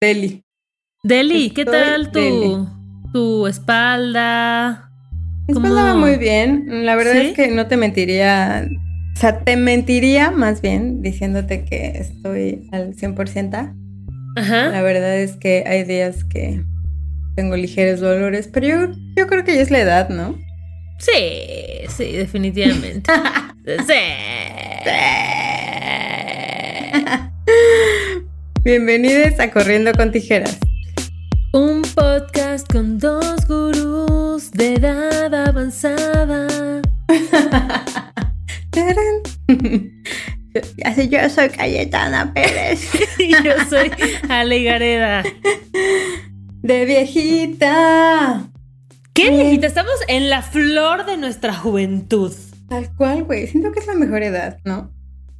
Deli. Deli, ¿qué tal tu, tu espalda? Mi espalda va muy bien. La verdad es que no te mentiría. O sea, te mentiría más bien diciéndote que estoy al 100%. Ajá. La verdad es que hay días que tengo ligeros dolores, pero yo, yo creo que ya es la edad, ¿no? Sí, sí, definitivamente. sí. Bienvenidos a Corriendo con Tijeras. Un podcast con dos gurús de edad avanzada. Así yo soy Cayetana Pérez. y yo soy Ale Gareda. De viejita. ¿Qué viejita? Estamos en la flor de nuestra juventud. Tal cual, güey. Siento que es la mejor edad, ¿no?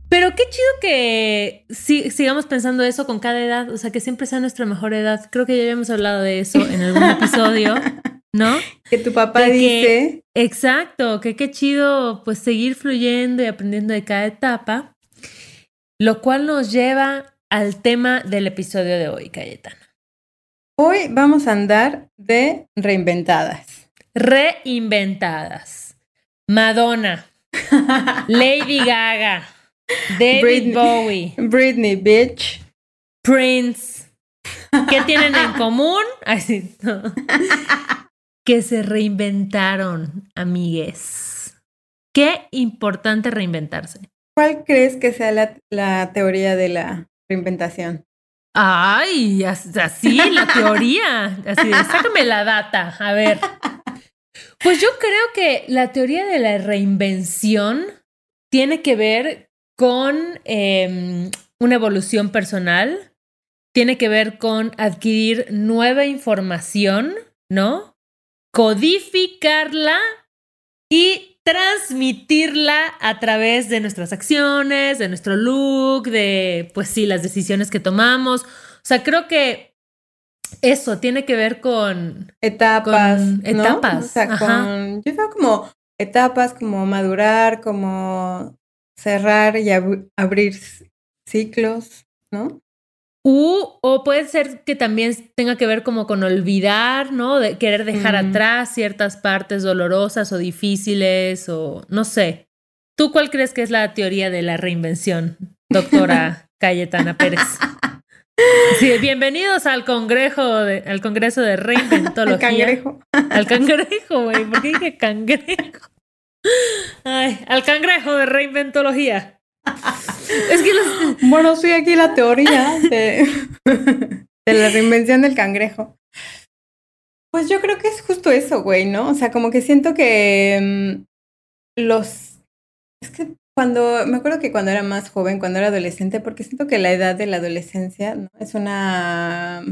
Pero qué chido que sigamos pensando eso con cada edad, o sea, que siempre sea nuestra mejor edad. Creo que ya habíamos hablado de eso en algún episodio, ¿no? Que tu papá dice. exacto, que qué chido pues seguir fluyendo y aprendiendo de cada etapa, lo cual nos lleva al tema del episodio de hoy, Cayetana. Hoy vamos a andar de reinventadas. Reinventadas. Madonna. Lady Gaga. David Bowie. Britney, bitch. Prince. ¿Qué tienen en común? Así, que se reinventaron, amigues. Qué importante reinventarse. ¿Cuál crees que sea la, teoría de la reinventación? Ay, así, la teoría. Así, sácame la data. A ver. Pues yo creo que la teoría de la reinvención tiene que ver con em, una evolución personal, tiene que ver con adquirir nueva información, ¿no? Codificarla y transmitirla a través de nuestras acciones, de nuestro look, de, pues sí, las decisiones que tomamos. O sea, creo que eso tiene que ver con etapas. etapas. O sea, con, yo veo como etapas, como madurar, como cerrar y abrir ciclos, ¿no? o puede ser que también tenga que ver como con olvidar, ¿no? De querer dejar atrás ciertas partes dolorosas o difíciles o no sé. ¿Tú cuál crees que es la teoría de la reinvención, doctora Cayetana Pérez? Sí, bienvenidos al congreso de, al congreso de reinventología. Al cangrejo. Al cangrejo, güey. ¿Por qué dije cangrejo? Ay, al cangrejo de reinventología. es que Bueno, soy aquí la teoría de, de la reinvención del cangrejo. Pues yo creo que es justo eso, güey, ¿no? O sea, como que siento que mm, los... Es que cuando... Me acuerdo que cuando era más joven, cuando era adolescente, porque siento que la edad de la adolescencia ¿no? es una...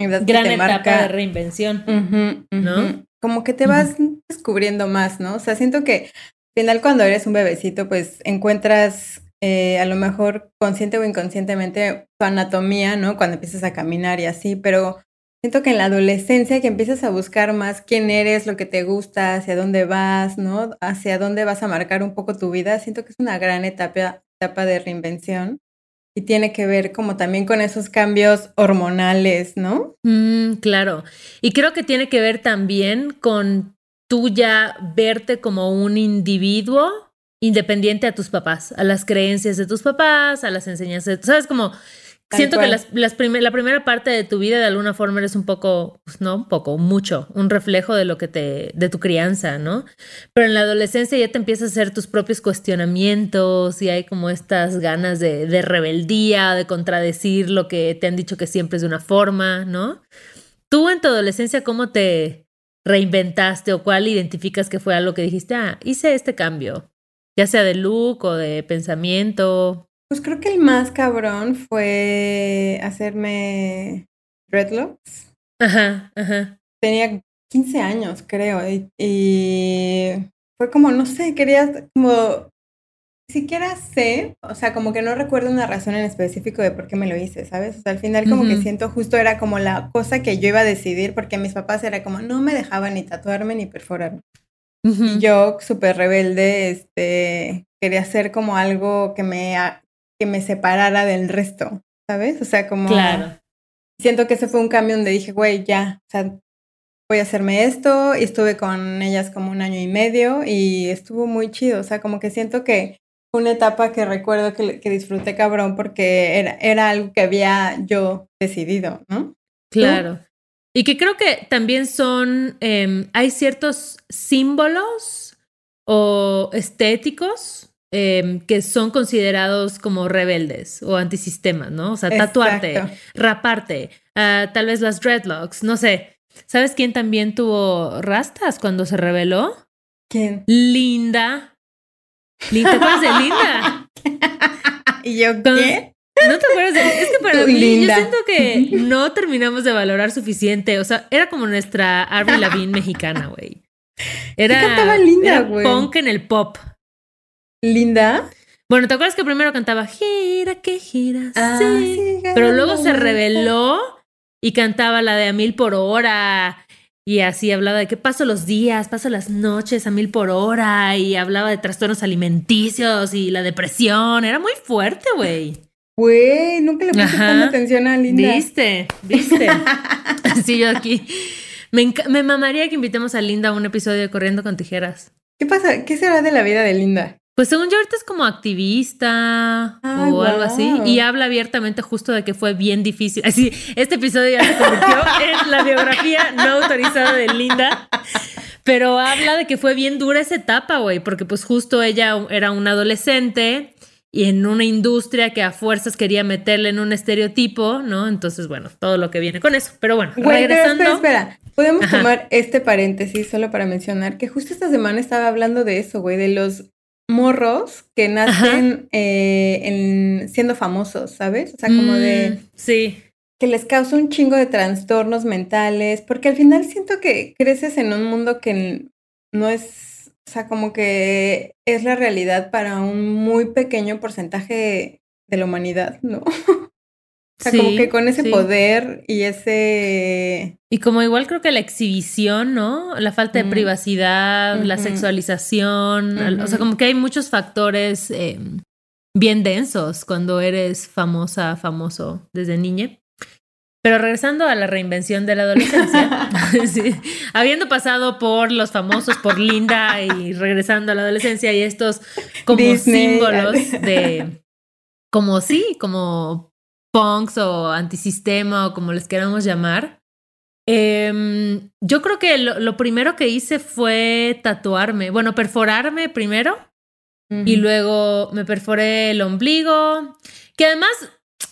Edad Gran etapa de reinvención, ¿no? como que te vas descubriendo más, ¿no? O sea, siento que final cuando eres un bebecito, pues encuentras eh, a lo mejor consciente o inconscientemente tu anatomía, ¿no? Cuando empiezas a caminar y así, pero siento que en la adolescencia que empiezas a buscar más quién eres, lo que te gusta, hacia dónde vas, ¿no? Hacia dónde vas a marcar un poco tu vida, siento que es una gran etapa, etapa de reinvención y tiene que ver como también con esos cambios hormonales, ¿no? Mm, claro. Y creo que tiene que ver también con tú ya verte como un individuo independiente a tus papás, a las creencias de tus papás, a las enseñanzas, ¿sabes? Como Siento que las, la primera parte de tu vida de alguna forma eres un poco, pues no, un poco, mucho, un reflejo de lo que te, de tu crianza, ¿no? Pero en la adolescencia ya te empiezas a hacer tus propios cuestionamientos y hay como estas ganas de, de rebeldía, de contradecir lo que te han dicho que siempre es de una forma, ¿no? Tú en tu adolescencia, ¿cómo te reinventaste o cuál identificas que fue algo que dijiste, ah, hice este cambio, ya sea de look o de pensamiento? Pues creo que el más cabrón fue hacerme dreadlocks. Ajá, ajá. Tenía 15 años, creo, y, fue como, no sé, quería como, siquiera sé, o sea, como que no recuerdo una razón en específico de por qué me lo hice, ¿sabes? O sea, al final como que siento justo era como la cosa que yo iba a decidir, porque mis papás era como, no me dejaban ni tatuarme ni perforarme. Y yo, súper rebelde, este, quería hacer como algo que me que me separara del resto, ¿sabes? O sea, como... Claro. siento que ese fue un cambio donde dije, güey, ya, o sea, voy a hacerme esto. Y estuve con ellas como un año y medio y estuvo muy chido. O sea, como que siento que una etapa que recuerdo que, que disfruté cabrón porque era, era algo que había yo decidido, ¿no? Claro. Y que creo que también son, em, hay ciertos símbolos o estéticos em, que son considerados como rebeldes o antisistemas, ¿no? O sea, tatuarte, raparte, ah, tal vez las dreadlocks, no sé. ¿Sabes quién también tuvo rastas cuando se reveló? ¿Quién? Linda. ¿Te acuerdas de Linda? ¿Y yo qué? ¿No te acuerdas de Es que para mí yo siento que no terminamos de valorar suficiente. O sea, era como nuestra Avril Lavigne mexicana, güey. Era, cantaba linda, güey. punk en el pop. ¿Linda? Bueno, ¿te acuerdas que primero cantaba Gira, que gira? Ah, sí. Pero luego se reveló y cantaba la de a mil por hora. Y así hablaba de que paso los días, paso las noches a mil por hora. Y hablaba de trastornos alimenticios y la depresión. Era muy fuerte, güey. Güey, nunca le puse tanta atención a Linda. Viste, viste. Así yo aquí. Me, me mamaría que invitemos a Linda a un episodio de Corriendo con Tijeras. ¿Qué pasa? ¿Qué será de la vida de Linda? Pues según yo ahorita es como activista o algo así y habla abiertamente justo de que fue bien difícil. Así, este episodio ya se convirtió en la biografía no autorizada de Linda, pero habla de que fue bien dura esa etapa, güey, porque pues justo ella era una adolescente y en una industria que a fuerzas quería meterle en un estereotipo, ¿no? Entonces, bueno, todo lo que viene con eso. Pero bueno, regresando. espera, espera. Podemos tomar este paréntesis solo para mencionar que justo esta semana estaba hablando de eso, güey, de los morros que nacen eh, en, siendo famosos, ¿sabes? O sea, como de... Mm, sí. Que les causa un chingo de trastornos mentales, porque al final siento que creces en un mundo que no es, o sea, como que es la realidad para un muy pequeño porcentaje de la humanidad, ¿no? O sea, como que con ese poder y ese... Y como igual creo que la exhibición, ¿no? La falta de privacidad, la sexualización, o sea, como que hay muchos factores em, bien densos cuando eres famosa, famoso desde niña. Pero regresando a la reinvención de la adolescencia, habiendo pasado por los famosos, por Linda y regresando a la adolescencia y estos como símbolos de, como sí, como punks o antisistema o como les queramos llamar. Em, yo creo que lo, primero que hice fue tatuarme, bueno, perforarme primero y luego me perforé el ombligo, que además,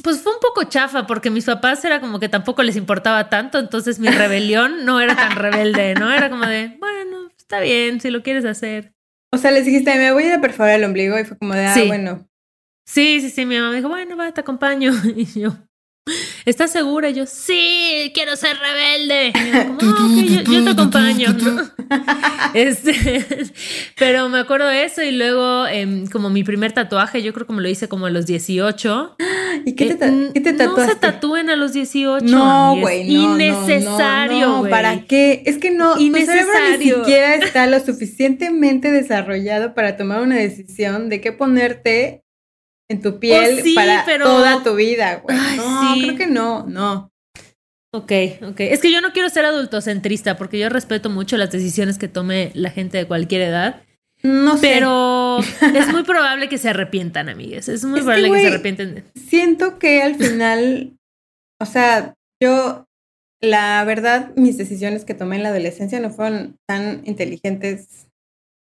pues fue un poco chafa porque mis papás era como que tampoco les importaba tanto, entonces mi rebelión no era tan rebelde, ¿no? Era como de, bueno, está bien, si lo quieres hacer. O sea, les dijiste, me voy a ir a perforar el ombligo y fue como de, ah, bueno. Sí, sí, sí, mi mamá me dijo, bueno, va, te acompaño. Y yo, ¿estás segura? Y yo, sí, quiero ser rebelde. Y como, ah, yo, te acompaño. Este, pero me acuerdo de eso y luego em, como mi primer tatuaje, yo creo que me lo hice como a los 18. ¿Y qué te, eh, ¿qué te tatuaste? No se tatúen a los 18. No, güey, no, Innecesario, güey. ¿Para qué? Es que no, tu cerebro ni siquiera está lo suficientemente desarrollado para tomar una decisión de qué ponerte en tu piel oh, para toda tu vida, güey. no, creo que no, no. Ok, ok. Es que yo no quiero ser adultocentrista porque yo respeto mucho las decisiones que tome la gente de cualquier edad. No sé. Pero es muy probable que se arrepientan, amigues. Es muy probable que, se arrepienten. Siento que al final, o sea, yo, la verdad, mis decisiones que tomé en la adolescencia no fueron tan inteligentes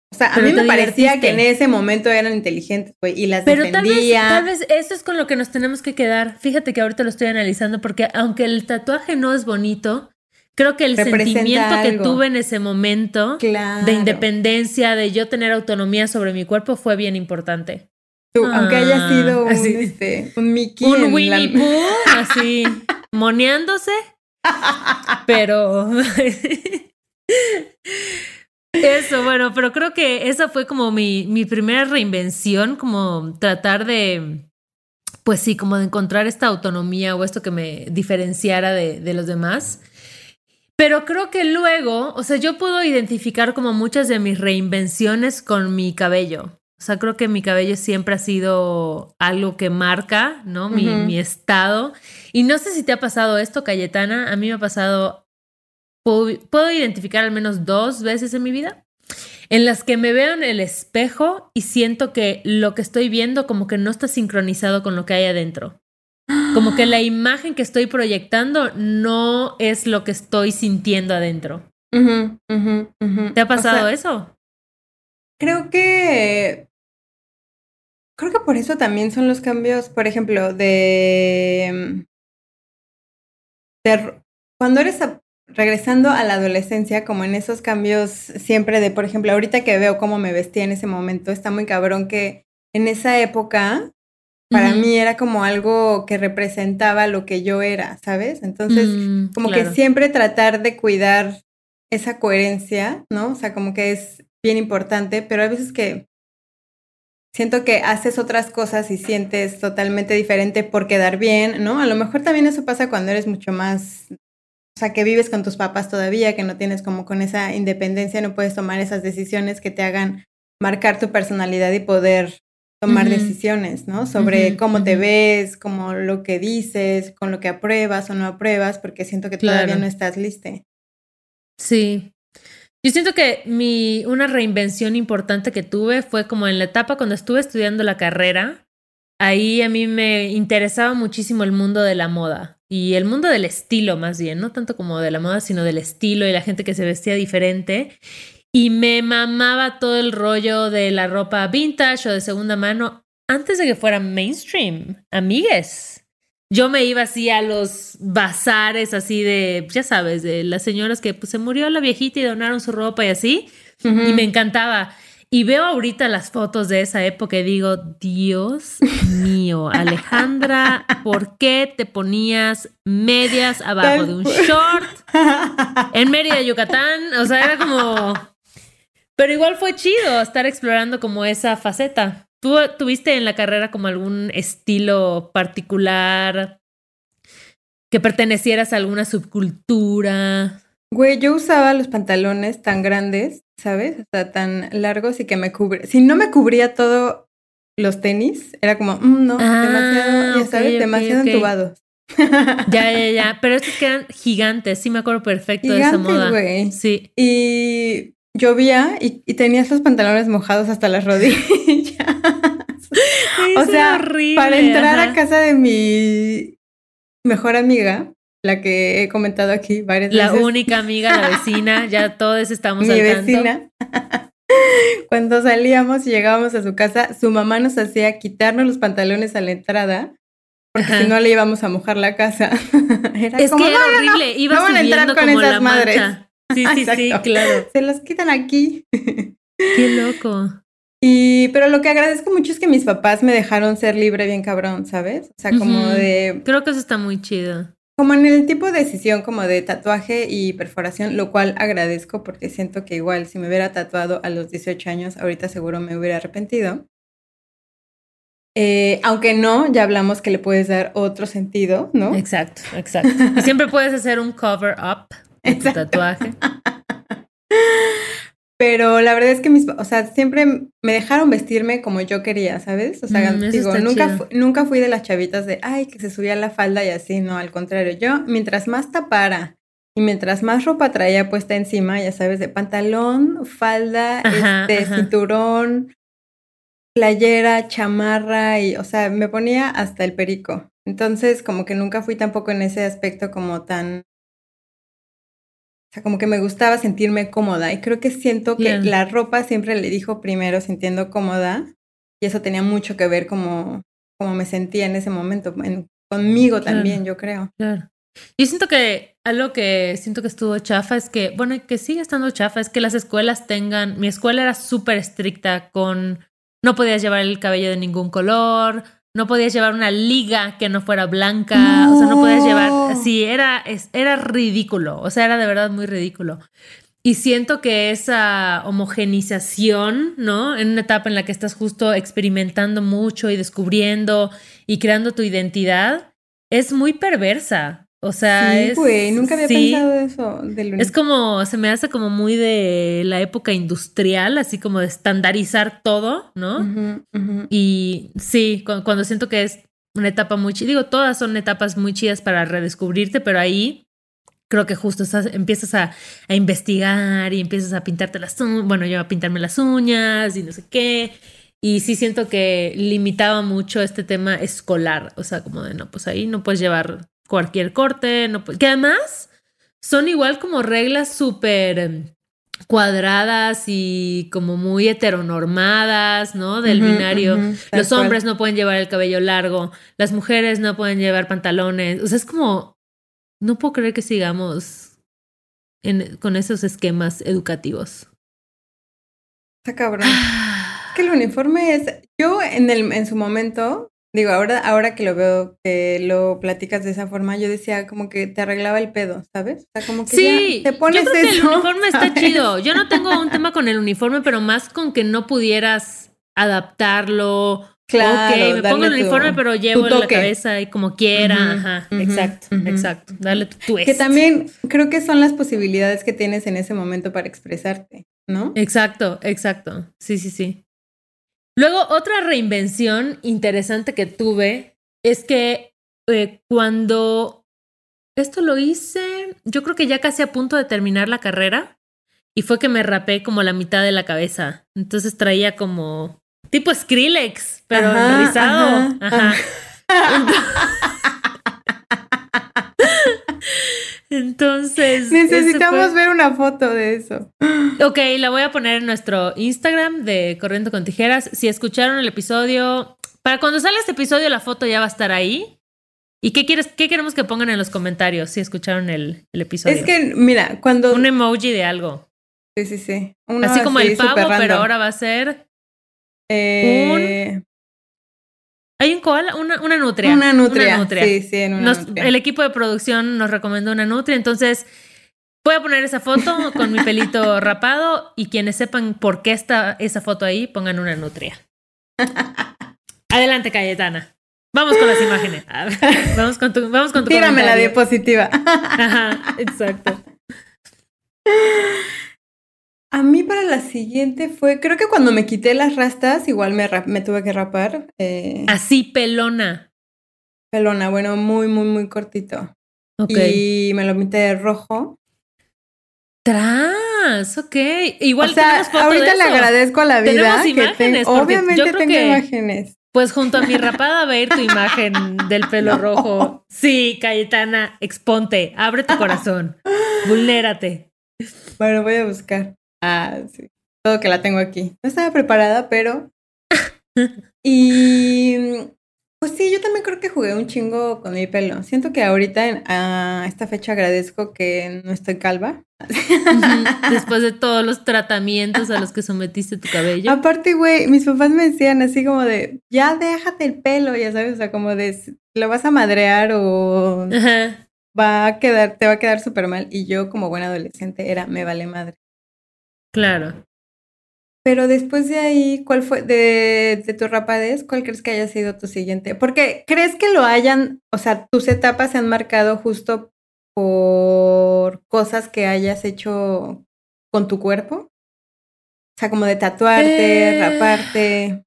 o sea, a mí me parecía que en ese momento eran inteligentes, güey, y las Pero defendía. Tal vez, tal vez eso es con lo que nos tenemos que quedar. Fíjate que ahorita lo estoy analizando porque aunque el tatuaje no es bonito, creo que el sentimiento que tuve en ese momento de independencia, de yo tener autonomía sobre mi cuerpo fue bien importante. Tú, aunque haya ah, sido un, este, un Mickey. Un Winnie Pooh, así, moneándose. Pero... Eso, bueno, pero creo que esa fue como mi, mi primera reinvención, como tratar de, pues sí, como de encontrar esta autonomía o esto que me diferenciara de, de, los demás. Pero creo que luego, o sea, yo puedo identificar como muchas de mis reinvenciones con mi cabello. O sea, creo que mi cabello siempre ha sido algo que marca, ¿no? Mi, mi estado. Y no sé si te ha pasado esto, Cayetana. A mí me ha pasado, puedo, puedo identificar al menos dos veces en mi vida en las que me veo en el espejo y siento que lo que estoy viendo como que no está sincronizado con lo que hay adentro. Como que la imagen que estoy proyectando no es lo que estoy sintiendo adentro. ¿Te ha pasado eso? Creo que. Creo que por eso también son los cambios, por ejemplo, de. de cuando eres regresando a la adolescencia, como en esos cambios siempre de, por ejemplo, ahorita que veo cómo me vestía en ese momento, está muy cabrón que en esa época para mí era como algo que representaba lo que yo era, ¿sabes? Entonces, mm, como que siempre tratar de cuidar esa coherencia, ¿no? O sea, como que es bien importante, pero hay veces que siento que haces otras cosas y sientes totalmente diferente por quedar bien, ¿no? A lo mejor también eso pasa cuando eres mucho más, o sea, que vives con tus papás todavía, que no tienes como con esa independencia, no puedes tomar esas decisiones que te hagan marcar tu personalidad y poder tomar decisiones, ¿no? Sobre cómo te ves, como lo que dices, con lo que apruebas o no apruebas, porque siento que todavía no estás lista. Sí. Yo siento que mi, una reinvención importante que tuve fue como en la etapa cuando estuve estudiando la carrera. Ahí a mí me interesaba muchísimo el mundo de la moda y el mundo del estilo más bien, no tanto como de la moda, sino del estilo y la gente que se vestía diferente. Y me mamaba todo el rollo de la ropa vintage o de segunda mano antes de que fuera mainstream, amigues yo me iba así a los bazares así de, ya sabes, de las señoras que pues, se murió la viejita y donaron su ropa y así. Y me encantaba. Y veo ahorita las fotos de esa época y digo, Dios mío, Alejandra, ¿por qué te ponías medias abajo de un short en Mérida, Yucatán? O sea, era como... Pero igual fue chido estar explorando como esa faceta. ¿Tú tuviste en la carrera como algún estilo particular que pertenecieras a alguna subcultura? Güey, yo usaba los pantalones tan grandes, ¿sabes? O sea, tan largos y que me cubre. Si no me cubría todo los tenis, era como, mm, no, ah, demasiado, ya sabes, demasiado entubados. Ya, ya, ya. Pero estos quedan gigantes, sí me acuerdo perfecto de esa moda. Güey. Sí. Y llovía y, y tenías los pantalones mojados hasta las rodillas. o sea, para entrar a casa de mi mejor amiga, la que he comentado aquí varias veces. La única amiga, la vecina, ya todos estamos mi vecina. Cuando salíamos y llegábamos a su casa, su mamá nos hacía quitarnos los pantalones a la entrada porque si no le íbamos a mojar la casa. era es que era horrible, no, iba a entrar con esas la madres. Sí, sí, sí, claro. Se los quitan aquí. Qué loco. Y, pero lo que agradezco mucho es que mis papás me dejaron ser libre bien cabrón, ¿sabes? O sea, como de... Creo que eso está muy chido. Como en el tipo de decisión como de tatuaje y perforación, lo cual agradezco porque siento que igual si me hubiera tatuado a los 18 años, ahorita seguro me hubiera arrepentido. Eh, aunque no, ya hablamos que le puedes dar otro sentido, ¿no? Exacto, exacto. Y siempre puedes hacer un cover up de tu tatuaje. Pero la verdad es que mis, o sea, siempre me dejaron vestirme como yo quería, ¿sabes? O sea, mm, digo, nunca, nunca fui de las chavitas de, ay, que se subía la falda y así, no, al contrario, yo mientras más tapara y mientras más ropa traía puesta encima, ya sabes, de pantalón, falda, este, cinturón, playera, chamarra y, o sea, me ponía hasta el perico. Entonces, como que nunca fui tampoco en ese aspecto como tan o sea, como que me gustaba sentirme cómoda y creo que siento que la ropa siempre le dijo primero sintiendo cómoda y eso tenía mucho que ver como, como me sentía en ese momento, conmigo también, yo creo. Claro. Yo siento que algo que siento que estuvo chafa es que, bueno, que sigue estando chafa, es que las escuelas tengan, mi escuela era súper estricta con, no podías llevar el cabello de ningún color, no podías llevar una liga que no fuera blanca, o sea, no podías llevar, sí, era, era ridículo, o sea, era de verdad muy ridículo. Y siento que esa homogenización, ¿no? En una etapa en la que estás justo experimentando mucho y descubriendo y creando tu identidad, es muy perversa. O sea, sí, es. güey, nunca había pensado eso del Es como, se me hace como muy de la época industrial, así como de estandarizar todo, ¿no? Y sí, cuando, siento que es una etapa muy chida, digo, todas son etapas muy chidas para redescubrirte, pero ahí creo que justo empiezas a, a, investigar y empiezas a pintarte las uñas, bueno, yo a pintarme las uñas y no sé qué. Y sí siento que limitaba mucho este tema escolar, o sea, como de, no, pues ahí no puedes llevar cualquier corte, no que además son igual como reglas súper em, cuadradas y como muy heteronormadas, ¿no? Del binario. Los hombres no pueden llevar el cabello largo, las mujeres no pueden llevar pantalones. O sea, es como, no puedo creer que sigamos con esos esquemas educativos. Está cabrón. que el uniforme es, yo en, el, en su momento Digo, ahora, ahora que lo veo, que lo platicas de esa forma, yo decía como que te arreglaba el pedo, ¿sabes? O sea, como que sí, te pones yo creo que el uniforme está chido. Yo no tengo un tema con el uniforme, pero más con que no pudieras adaptarlo. Claro, ok, me pongo el uniforme, pero llevo la cabeza y como quiera. Ajá, exacto, exacto. Dale tu twist. Que también creo que son las posibilidades que tienes en ese momento para expresarte, ¿no? Exacto, exacto. Sí, sí, sí. Luego, otra reinvención interesante que tuve es que eh, cuando esto lo hice, yo creo que ya casi a punto de terminar la carrera, y fue que me rapé como la mitad de la cabeza. Entonces traía como tipo Skrillex, pero rizado. Ajá. Entonces. Necesitamos ver una foto de eso. Ok, la voy a poner en nuestro Instagram de Corriendo con Tijeras. Si escucharon el episodio, para cuando sale este episodio, la foto ya va a estar ahí. ¿Y qué, quieres, qué queremos que pongan en los comentarios si escucharon el, episodio? Es que, mira, cuando. Un emoji de algo. Sí, sí, sí. así como el pavo, pero ahora va a ser. Eh... Un hay un koala, una, una nutria. Una nutria. Sí, sí, en una El equipo de producción nos recomendó una nutria, entonces voy a poner esa foto con mi pelito rapado y quienes sepan por qué está esa foto ahí, pongan una nutria. Adelante, Cayetana. Vamos con las imágenes. Vamos con tu, vamos con tu Tírame la diapositiva. Ajá, exacto. A mí para la siguiente fue, creo que cuando me quité las rastas, igual me, me tuve que rapar. Eh, Así pelona. Pelona, bueno, muy, muy, muy cortito. Y me lo pinté de rojo. Tras, ok. Igual o sea, ahorita le agradezco a la vida que obviamente tengo imágenes. Pues junto a mi rapada va a ir tu imagen del pelo rojo. Sí, Cayetana, exponte, abre tu corazón, vulnérate. Bueno, voy a buscar. Ah, sí. Todo que la tengo aquí. No estaba preparada, pero. y. Pues sí, yo también creo que jugué un chingo con mi pelo. Siento que ahorita, a esta fecha, agradezco que no estoy calva. Después de todos los tratamientos a los que sometiste tu cabello. Aparte, güey, mis papás me decían así como de, ya déjate el pelo, ya sabes, o sea, como de, lo vas a madrear o va a quedar, te va a quedar súper mal. Y yo, como buena adolescente, era, me vale madre. Claro. Pero después de ahí, ¿cuál fue, de, de, tu rapadez, cuál crees que haya sido tu siguiente? Porque crees que lo hayan, o sea, tus etapas se han marcado justo por cosas que hayas hecho con tu cuerpo? O sea, como de tatuarte, eh, raparte.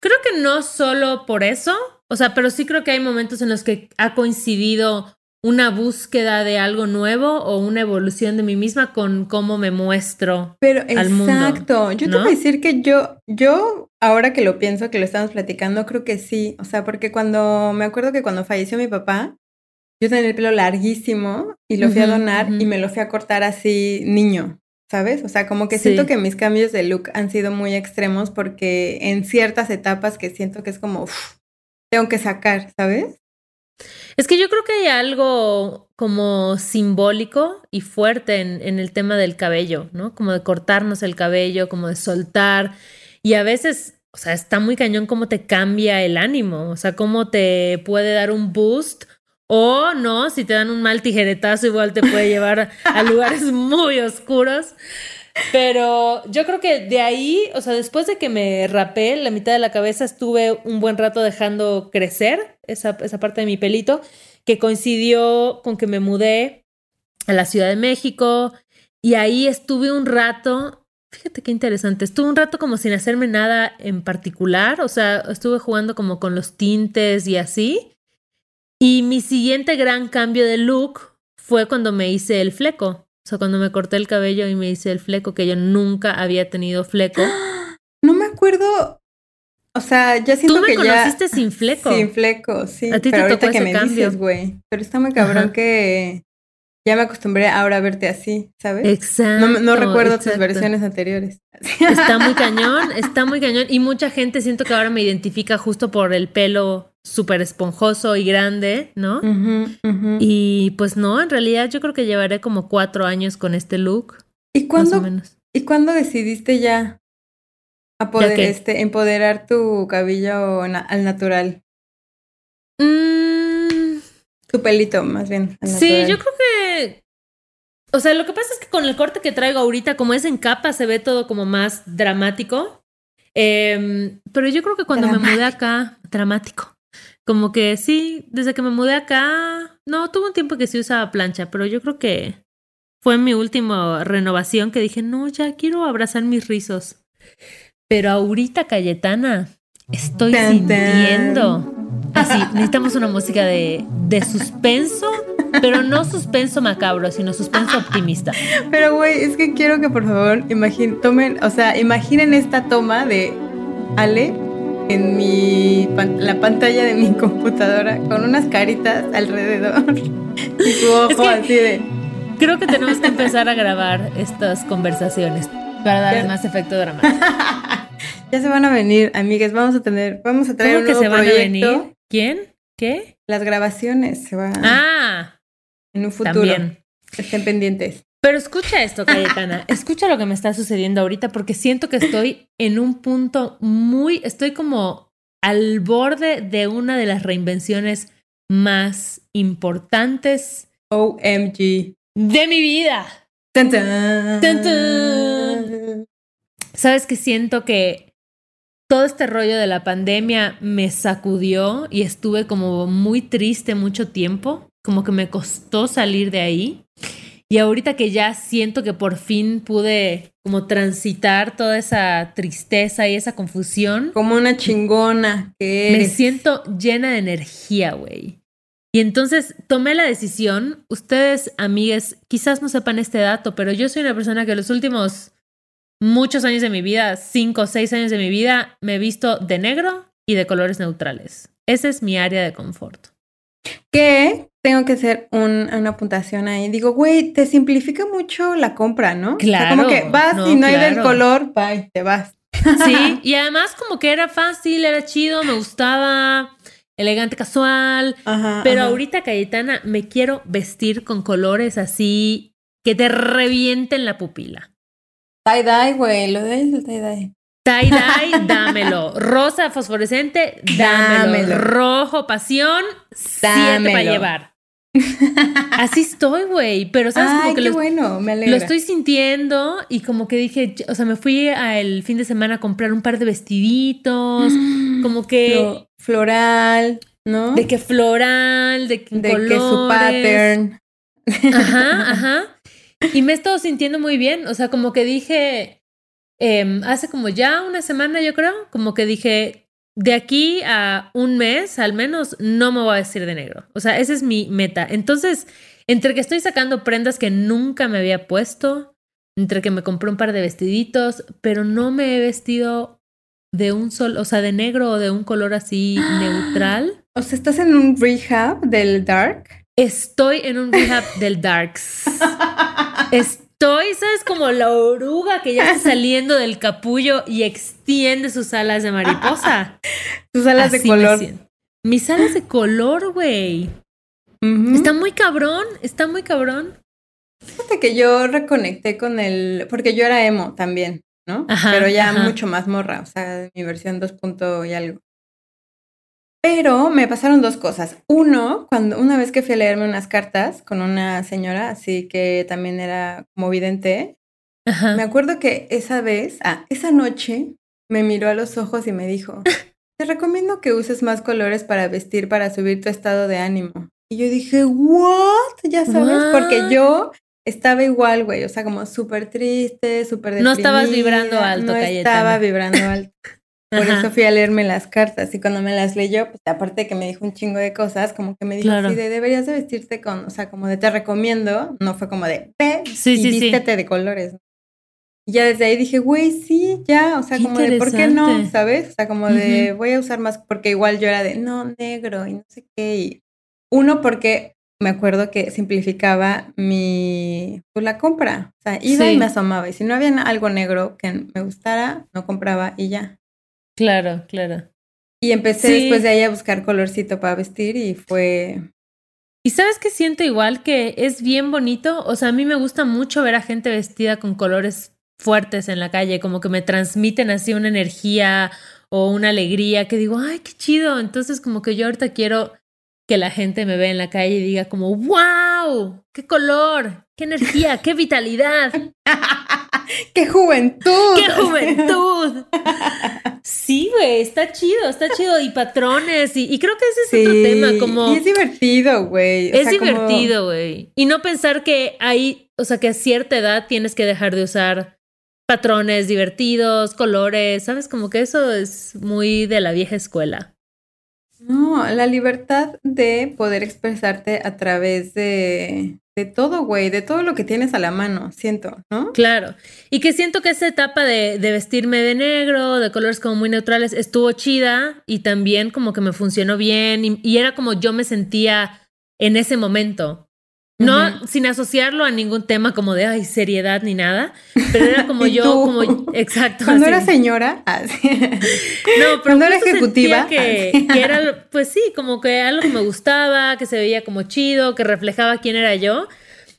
Creo que no solo por eso, o sea, pero sí creo que hay momentos en los que ha coincidido una búsqueda de algo nuevo o una evolución de mí misma con cómo me muestro Pero al mundo. Exacto. Yo te voy a decir que yo, yo, ahora que lo pienso, que lo estamos platicando, creo que sí. O sea, porque cuando me acuerdo que cuando falleció mi papá, yo tenía el pelo larguísimo y lo fui a donar y me lo fui a cortar así niño. ¿Sabes? O sea, como que siento que mis cambios de look han sido muy extremos porque en ciertas etapas que siento que es como, tengo que sacar, ¿sabes? Es que yo creo que hay algo como simbólico y fuerte en, el tema del cabello, ¿no? Como de cortarnos el cabello, como de soltar. Y a veces, o sea, está muy cañón cómo te cambia el ánimo, o sea, cómo te puede dar un boost. O no, si te dan un mal tijeretazo, igual te puede llevar a lugares muy oscuros. Pero yo creo que de ahí, o sea, después de que me rapé la mitad de la cabeza, estuve un buen rato dejando crecer esa, esa parte de mi pelito. que coincidió con que me mudé a la Ciudad de México y ahí estuve un rato, fíjate qué interesante, estuve un rato como sin hacerme nada en particular, o sea, estuve jugando como con los tintes y así. Y mi siguiente gran cambio de look fue cuando me hice el fleco. O sea, cuando me corté el cabello y me hice el fleco, que yo nunca había tenido fleco. No me acuerdo. O sea, ya siento Tú me que conociste sin fleco. Sin fleco, sí. A ti te pero ahorita tocó que ese me cambio. dices, güey. Pero está muy cabrón Ajá. que ya me acostumbré ahora a verte así, ¿sabes? Exacto. no, no recuerdo tus versiones anteriores. Está muy cañón, está muy cañón. Y mucha gente siento que ahora me identifica justo por el pelo súper esponjoso y grande, ¿no? Y pues no, en realidad yo creo que llevaré como cuatro años con este look, ¿Y más o cuándo, menos. ¿y cuándo decidiste ya, a poder, qué? este, empoderar tu cabello na- al natural? Mm, Tu pelito, más bien. al sí, natural. yo creo que... O sea, lo que pasa es que con el corte que traigo ahorita, como es en capa, se ve todo como más dramático. Em, pero yo creo que cuando me mudé acá, dramático. Como que sí, desde que me mudé acá, no, tuvo un tiempo que sí usaba plancha, pero yo creo que fue mi última renovación que dije, no, ya quiero abrazar mis rizos. Pero ahorita, Cayetana, estoy Tan, tan. sintiendo. Así, necesitamos una música de, de suspenso, pero no suspenso macabro, sino suspenso optimista. Pero, güey, es que quiero que por favor imaginen, tomen, o sea, imaginen esta toma de Ale en mi pan- la pantalla de mi computadora con unas caritas alrededor y su ojo Es que- así de. Creo que tenemos que empezar a grabar estas conversaciones para darle más efecto dramático. Ya se van a venir, amigas. Vamos a tener, vamos a traer ¿Cómo un que nuevo se van a venir? ¿Quién? ¿Qué? Las grabaciones se van Ah, en un futuro. también. Estén pendientes. Pero escucha esto, Cayetana. escucha lo que me está sucediendo ahorita porque siento que estoy en un punto muy, estoy como al borde de una de las reinvenciones más importantes OMG. de mi vida. Tan, tan. Tan, tan. Sabes que siento que todo este rollo de la pandemia me sacudió y estuve como muy triste mucho tiempo, como que me costó salir de ahí. Y ahorita que ya siento que por fin pude como transitar toda esa tristeza y esa confusión, Como una chingona que me eres. siento llena de energía, güey. Y entonces tomé la decisión, ustedes, amigues, quizás no sepan este dato, pero yo soy una persona que los últimos muchos años de mi vida, cinco o seis años de mi vida, me he visto de negro y de colores neutrales. Ese es mi área de confort. Que tengo que hacer un- una puntuación ahí. Digo, güey, te simplifica mucho la compra, ¿no? O sea, como Claro, que vas no, y no hay del claro. color, bye, te vas. Sí, y además como que era fácil, era chido, me gustaba, elegante, casual. Ajá, Pero ajá. ahorita, Cayetana, me quiero vestir con colores así que te revienten la pupila. Tie-dye, güey, lo de tie-dye. Tie-dye, dámelo. Rosa fosforescente, dámelo. Dámelo. Rojo pasión, siete Dámelo. para llevar. Así estoy, güey. Pero sabes Ay, como que qué lo, bueno, me alegra. lo estoy sintiendo y como que dije, o sea, me fui el fin de semana a comprar un par de vestiditos, Mm, como que flo- floral, ¿no? de que floral, de que de que su colores. pattern. Ajá, ajá. Y me he estado sintiendo muy bien. O sea, como que dije, em, hace como ya una semana, yo creo, como que dije, de aquí a un mes, al menos, no me voy a vestir de negro. O sea, esa es mi meta. Entonces, entre que estoy sacando prendas que nunca me había puesto, entre que me compré un par de vestiditos, pero no me he vestido de un sol, o sea, de negro o de un color así neutral. O sea, estás en un rehab del dark. Estoy en un rehab del Darks. Estoy, ¿sabes? Como la oruga que ya está saliendo del capullo y extiende sus alas de mariposa. Tus alas Así de color. Mis alas de color, güey. Está muy cabrón, está muy cabrón. Fíjate que yo reconecté con el. Porque yo era emo también, ¿no? Ajá, Pero ya ajá. mucho más morra, o sea, mi versión 2 punto y algo. Pero me pasaron dos cosas. Uno, cuando una vez que fui a leerme unas cartas con una señora, así que también era como vidente, Ajá. me acuerdo que esa vez, ah, esa noche, me miró a los ojos y me dijo: Te recomiendo que uses más colores para vestir para subir tu estado de ánimo. Y yo dije, ¿what? Ya sabes, porque yo estaba igual, güey, o sea, como súper triste, súper No estabas vibrando alto, No estaba vibrando alto. Por eso fui a leerme las cartas y cuando me las leyó, pues aparte de que me dijo un chingo de cosas, como que me dijo así de deberías de vestirte con, o sea, como de te recomiendo, no fue como de ve sí, y vístete de colores. Y ya desde ahí dije, güey, sí, ya, o sea, como de ¿por qué no? ¿Sabes? O sea, como de voy a usar más, porque igual yo era de no, negro y no sé qué. Y uno, porque me acuerdo que simplificaba mi, pues la compra. O sea, iba y me asomaba. Y si no había algo negro que me gustara, no compraba y ya. Claro, claro. Y empecé después de ahí a buscar colorcito para vestir y fue... Y sabes que siento igual que es bien bonito, o sea, a mí me gusta mucho ver a gente vestida con colores fuertes en la calle, como que me transmiten así una energía o una alegría que digo, ay, qué chido. Entonces como que yo ahorita quiero que la gente me vea en la calle y diga como, wow, qué color, qué energía, qué vitalidad. ¡Qué juventud! ¡Qué juventud! Sí, güey, está chido, está chido. Y patrones, y, creo que ese es otro tema, como... Y es divertido, güey. Es divertido, güey. Y no pensar que hay, o sea, que a cierta edad tienes que dejar de usar patrones divertidos, colores, ¿sabes? Como que eso es muy de la vieja escuela. No, la libertad de poder expresarte a través de, de todo, güey, de todo lo que tienes a la mano, siento, ¿no? Claro. Y que siento que esa etapa de, vestirme de negro, de colores como muy neutrales, estuvo chida y también como que me funcionó bien y era como yo me sentía en ese momento. No, sin asociarlo a ningún tema como de ay, seriedad ni nada, pero era como yo, como exacto. Cuando era señora, así. no, pero cuando era ejecutiva, que, que, era, pues sí, como que algo que me gustaba, que se veía como chido, que reflejaba quién era yo.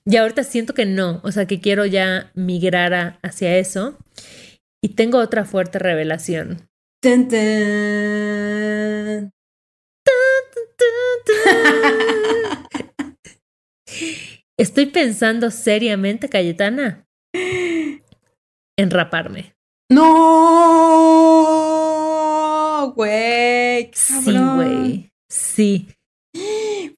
Y ahorita siento que no, o sea, que quiero ya migrar hacia eso. Y tengo otra fuerte revelación. Estoy pensando seriamente, Cayetana, en raparme. No, güey. Sí, güey. Sí.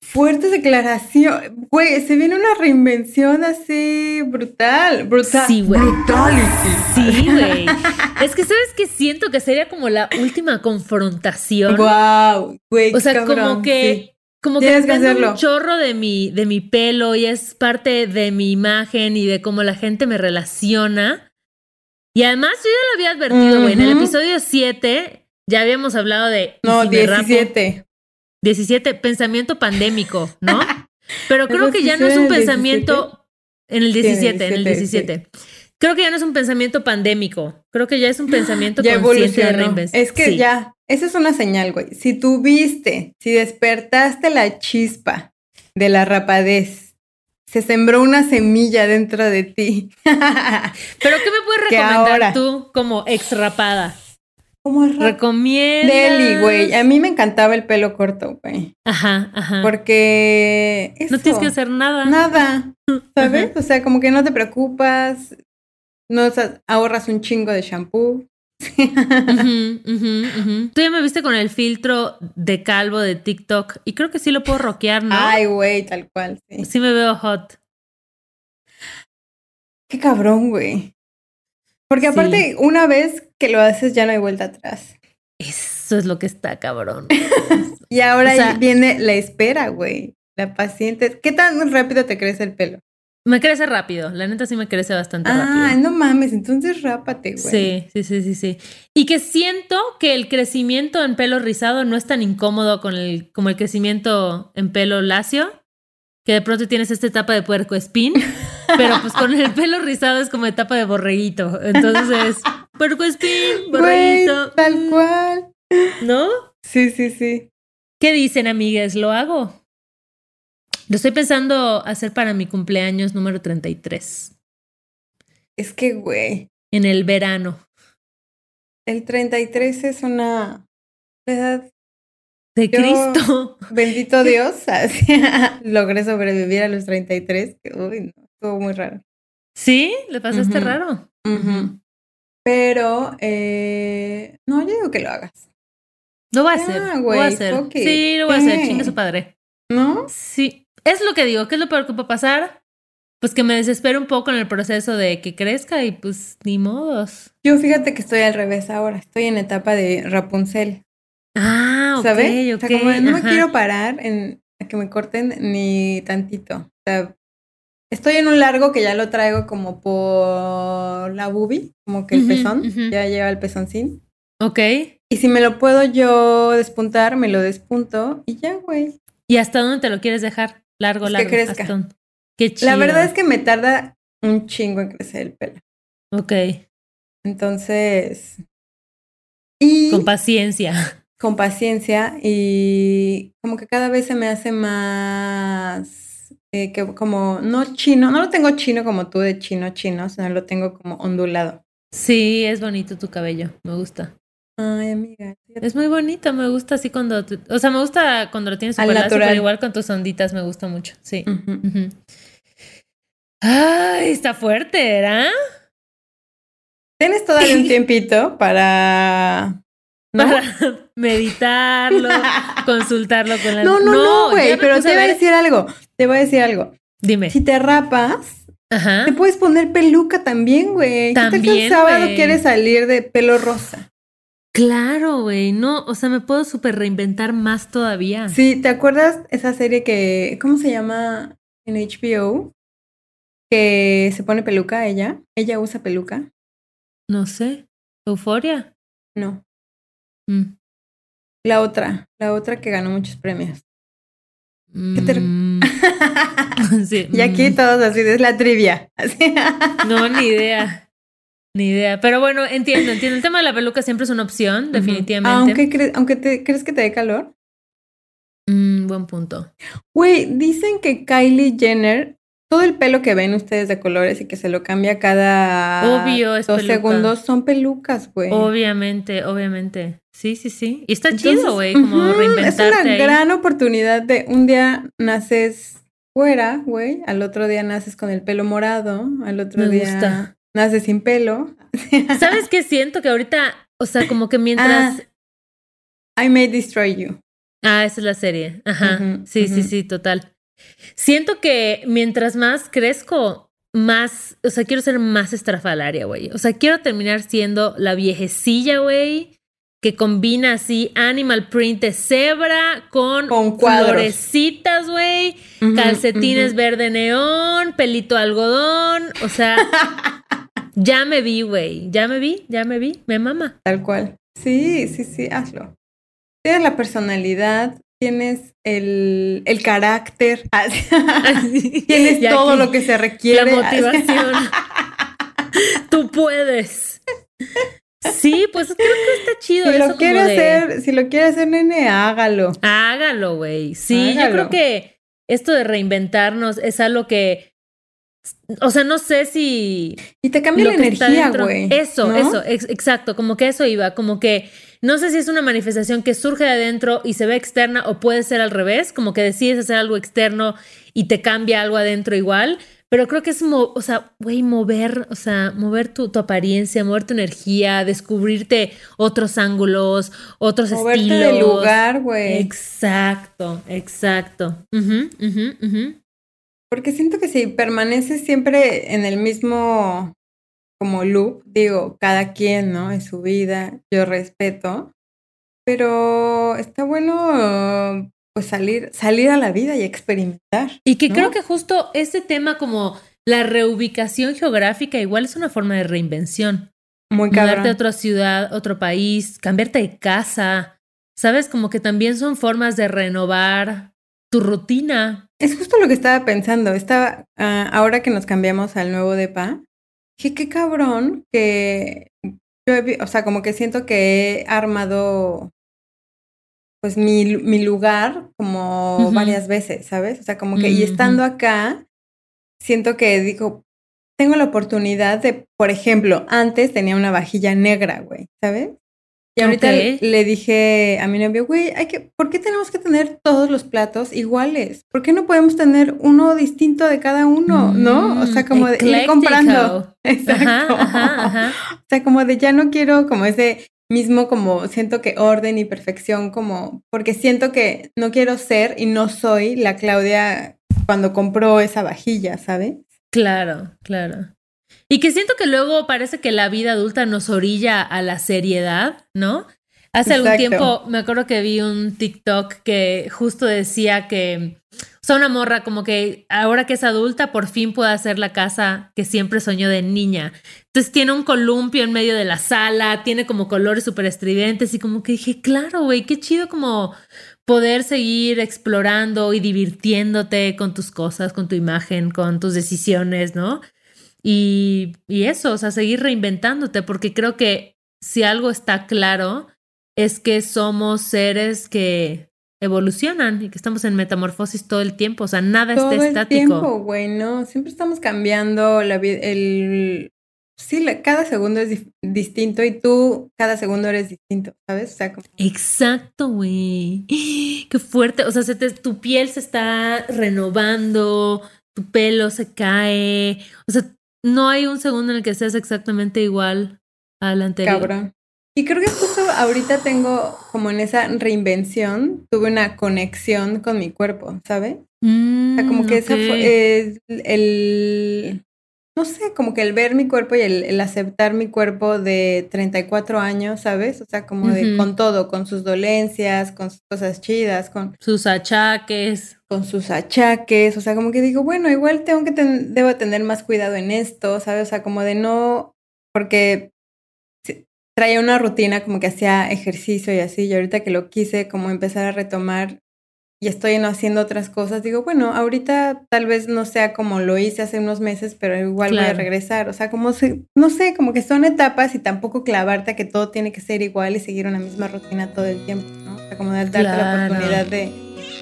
Fuerte declaración. Güey, se viene una reinvención así brutal. Brutal. Sí, güey. Sí, güey. es que sabes que siento que sería como la última confrontación. Wow, güey. O sea, como que como que, es un chorro de mi, de mi pelo y es parte de mi imagen y de cómo la gente me relaciona. Y además yo ya lo había advertido, güey. En el episodio 7 ya habíamos hablado de... No, 17. 17, pensamiento pandémico, ¿no? Pero creo que ya no es un pensamiento... En el 17, en el 17. Creo que ya no es un pensamiento pandémico. Creo que ya es un pensamiento consciente de reinvención. Es que ya, esa es una señal, güey. Si tuviste, si despertaste la chispa de la rapadez, se sembró una semilla dentro de ti. Pero ¿qué me puedes recomendar tú como ex rapada? ¿Cómo Recomienda. Deli, güey. A mí me encantaba el pelo corto, güey. Ajá, ajá. Porque. no tienes que hacer nada. Nada. ¿Sabes? O sea, como que no te preocupas. No ahorras un chingo de shampoo. Tú ya me viste con el filtro de calvo de TikTok y creo que sí lo puedo rockear, ¿no? Ay, güey, tal cual. Sí. sí me veo hot. Qué cabrón, güey. Porque aparte, una vez que lo haces ya no hay vuelta atrás. Eso es lo que está cabrón. y ahora viene la espera, güey. La paciente. ¿Qué tan rápido te crece el pelo? Me crece rápido, la neta sí me crece bastante rápido. Ah, no mames, entonces rápate, güey. Sí, sí, sí, sí, sí. Y que siento que el crecimiento en pelo rizado no es tan incómodo con el, como el crecimiento en pelo lacio, que de pronto tienes esta etapa de puerco espín, pero pues con el pelo rizado es como etapa de borreguito. Entonces, puerco espín, borreguito. tal mm. cual. ¿No? Sí, sí, sí. ¿Qué dicen, amigas? ¿Lo hago? Lo estoy pensando hacer para mi cumpleaños número 33. Es que, güey. En el verano. El 33 es una edad. De Cristo. Bendito Dios. Logré sobrevivir a los 33. Uy, no, estuvo muy raro. ¿Sí? ¿Le pasaste raro? Pero, eh, no, yo digo que lo hagas. Lo va a hacer. lo voy a hacer. Sí, lo voy a hacer. Chinga su padre. ¿No? Sí, es lo que digo, ¿qué es lo peor que puede pasar? Pues que me desespero un poco en el proceso de que crezca y pues ni modos. Yo fíjate que estoy al revés ahora, estoy en etapa de Rapunzel. Ah, ok, ¿Sabes? ok. O sea, como no me quiero parar en a que me corten ni tantito. O sea, estoy en un largo que ya lo traigo como por la boobie, como que el pezón, ya lleva el pezoncín. Ok. Y si me lo puedo yo despuntar, me lo despunto y ya, güey. ¿Y hasta dónde te lo quieres dejar? Largo, Pues que largo. crezca. hasta dónde? Qué chido. La verdad es que me tarda un chingo en crecer el pelo. Ok, Entonces. Y con paciencia. con paciencia y como que cada vez se me hace más eh, que como no chino, no lo tengo chino como tú de chino chino, sino lo tengo como ondulado. Sí, es bonito tu cabello, me gusta. Ay, amiga. Es muy bonito, me gusta así cuando, o sea, me gusta cuando lo tienes super pero igual con tus onditas me gusta mucho, sí. Ay, está fuerte, ¿verdad? Tienes todavía un tiempito para ¿no? Para meditarlo, consultarlo con la No, no, no, güey, pero te voy a decir algo. Te voy a decir algo. Dime. Si te rapas, Ajá. te puedes poner peluca también, güey. ¿Qué tal que el También, sábado quieres salir de pelo rosa? Claro, güey. No, o sea, me puedo súper reinventar más todavía. Sí, ¿te acuerdas esa serie que, ¿cómo se llama en HBO? Que se pone peluca ella. Ella usa peluca. No sé. Euforia. No, Mm. la otra, la otra que ganó muchos premios. ¿Qué te- Mm. Sí, Y aquí mm. todos así, es la trivia. Así. No, ni idea. Ni idea. Pero bueno, entiendo, entiendo. El tema de la peluca siempre es una opción, definitivamente. Aunque, cre- aunque te, crees que te dé calor. Mm, buen punto. Güey, dicen que Kylie Jenner, todo el pelo que ven ustedes de colores y que se lo cambia cada Obvio, es dos peluca. segundos son pelucas, güey. Obviamente, obviamente. Sí, sí, sí. Y está Entonces, chido, güey, como ujú, reinventarte Es una ahí. gran oportunidad de un día naces fuera, güey, al otro día naces con el pelo morado, al otro Me día gusta. Naces sin pelo. ¿Sabes qué siento? Que ahorita, o sea, como que mientras... I may destroy you. Ah, esa es la serie. Ajá. Sí, sí, sí, total. Siento que mientras más crezco, más, o sea, quiero ser más estrafalaria, güey. O sea, quiero terminar siendo la viejecilla, güey, que combina así animal print de cebra con, Con cuadros. florecitas, güey, calcetines verde neón, pelito algodón, o sea, ya me vi, güey, ya me vi, ya me vi, me mama. Tal cual. Sí, sí, sí, hazlo. Tienes la personalidad, tienes el, el carácter, tienes Y todo lo que se requiere. La motivación. Tú puedes. Sí, pues creo que está chido Si eso lo como quiere de- hacer, si lo quiere hacer, nene, hágalo. Hágalo, güey. Sí, yo creo que esto de reinventarnos es algo que, o sea, no sé si Y te cambia la energía, güey. Eso, ¿no? eso, ex- exacto, como que eso iba, como que no sé si es una manifestación que surge de adentro y se ve externa o puede ser al revés, como que decides hacer algo externo y te cambia algo adentro igual, pero creo que es, o sea, güey, mover, o sea, mover tu, tu apariencia, mover tu energía, descubrirte otros ángulos, otros Moverte estilos. de lugar, güey. Exacto, exacto. Ujú, ujú, ujú. Porque siento que si permaneces siempre en el mismo como loop, digo, cada quien, ¿no? Es su vida, yo respeto, pero está bueno pues salir, salir a la vida y experimentar. Y que ¿no? creo que justo ese tema como la reubicación geográfica igual es una forma de reinvención. Muy Mudarte cabrón. a otra ciudad, otro país, cambiarte de casa. ¿Sabes? Como que también son formas de renovar tu rutina. Es justo lo que estaba pensando. Estaba, ah, ahora que nos cambiamos al nuevo DEPA, dije, qué cabrón que yo, he o sea, como que siento que he armado pues mi, mi lugar como varias veces, ¿sabes? O sea, como que, y estando acá, siento que digo, tengo la oportunidad de, por ejemplo, antes tenía una vajilla negra, güey, ¿sabes? Y ahorita Ok. le dije a mi novio, güey, hay que, ¿por qué tenemos que tener todos los platos iguales? ¿Por qué no podemos tener uno distinto de cada uno? ¿No? O sea, Mm, como de ir ecléctico. comprando. Exacto. Ajá, ajá, ajá. O sea, como de ya no quiero como ese mismo como siento que orden y perfección como porque siento que no quiero ser y no soy la Claudia cuando compró esa vajilla, ¿sabes? Claro, claro. Y que siento que luego parece que la vida adulta nos orilla a la seriedad, ¿no? Hace algún tiempo me acuerdo que vi un TikTok que justo decía que, o sea, una morra como que ahora que es adulta por fin puede hacer la casa que siempre soñó de niña. Entonces tiene un columpio en medio de la sala, tiene como colores súper estridentes y como que dije, claro, güey, qué chido como poder seguir explorando y divirtiéndote con tus cosas, con tu imagen, con tus decisiones, ¿no? Y, y eso, o sea, seguir reinventándote, porque creo que si algo está claro, es que somos seres que evolucionan y que estamos en metamorfosis todo el tiempo, o sea, nada todo está estático. Todo el tiempo, güey, ¿no? Siempre estamos cambiando la vida, el... Sí, cada segundo es distinto y tú cada segundo eres distinto, ¿sabes? O sea, como... Exacto, güey. Qué fuerte, o sea, se tu piel se está renovando, tu pelo se cae, o sea, no hay un segundo en el que seas exactamente igual al anterior. Cabrón. Y creo que justo ahorita tengo como en esa reinvención, tuve una conexión con mi cuerpo, ¿sabes? o sea, como que mm, esa fue el, no sé, como que el ver mi cuerpo y el, aceptar mi cuerpo de 34 años, ¿sabes? O sea, como de con todo, con sus dolencias, con sus cosas chidas, con sus achaques. Con sus achaques, o sea, como que digo, bueno, igual tengo que debo tener más cuidado en esto, ¿sabes? O sea, como de no, porque traía una rutina como que hacía ejercicio y así, y ahorita que lo quise como empezar a retomar y estoy haciendo otras cosas, digo, bueno, ahorita tal vez no sea como lo hice hace unos meses, pero igual voy a regresar. O sea, como se, no sé, como que son etapas y tampoco clavarte a que todo tiene que ser igual y seguir una misma rutina todo el tiempo, ¿no? O sea, como darte la oportunidad de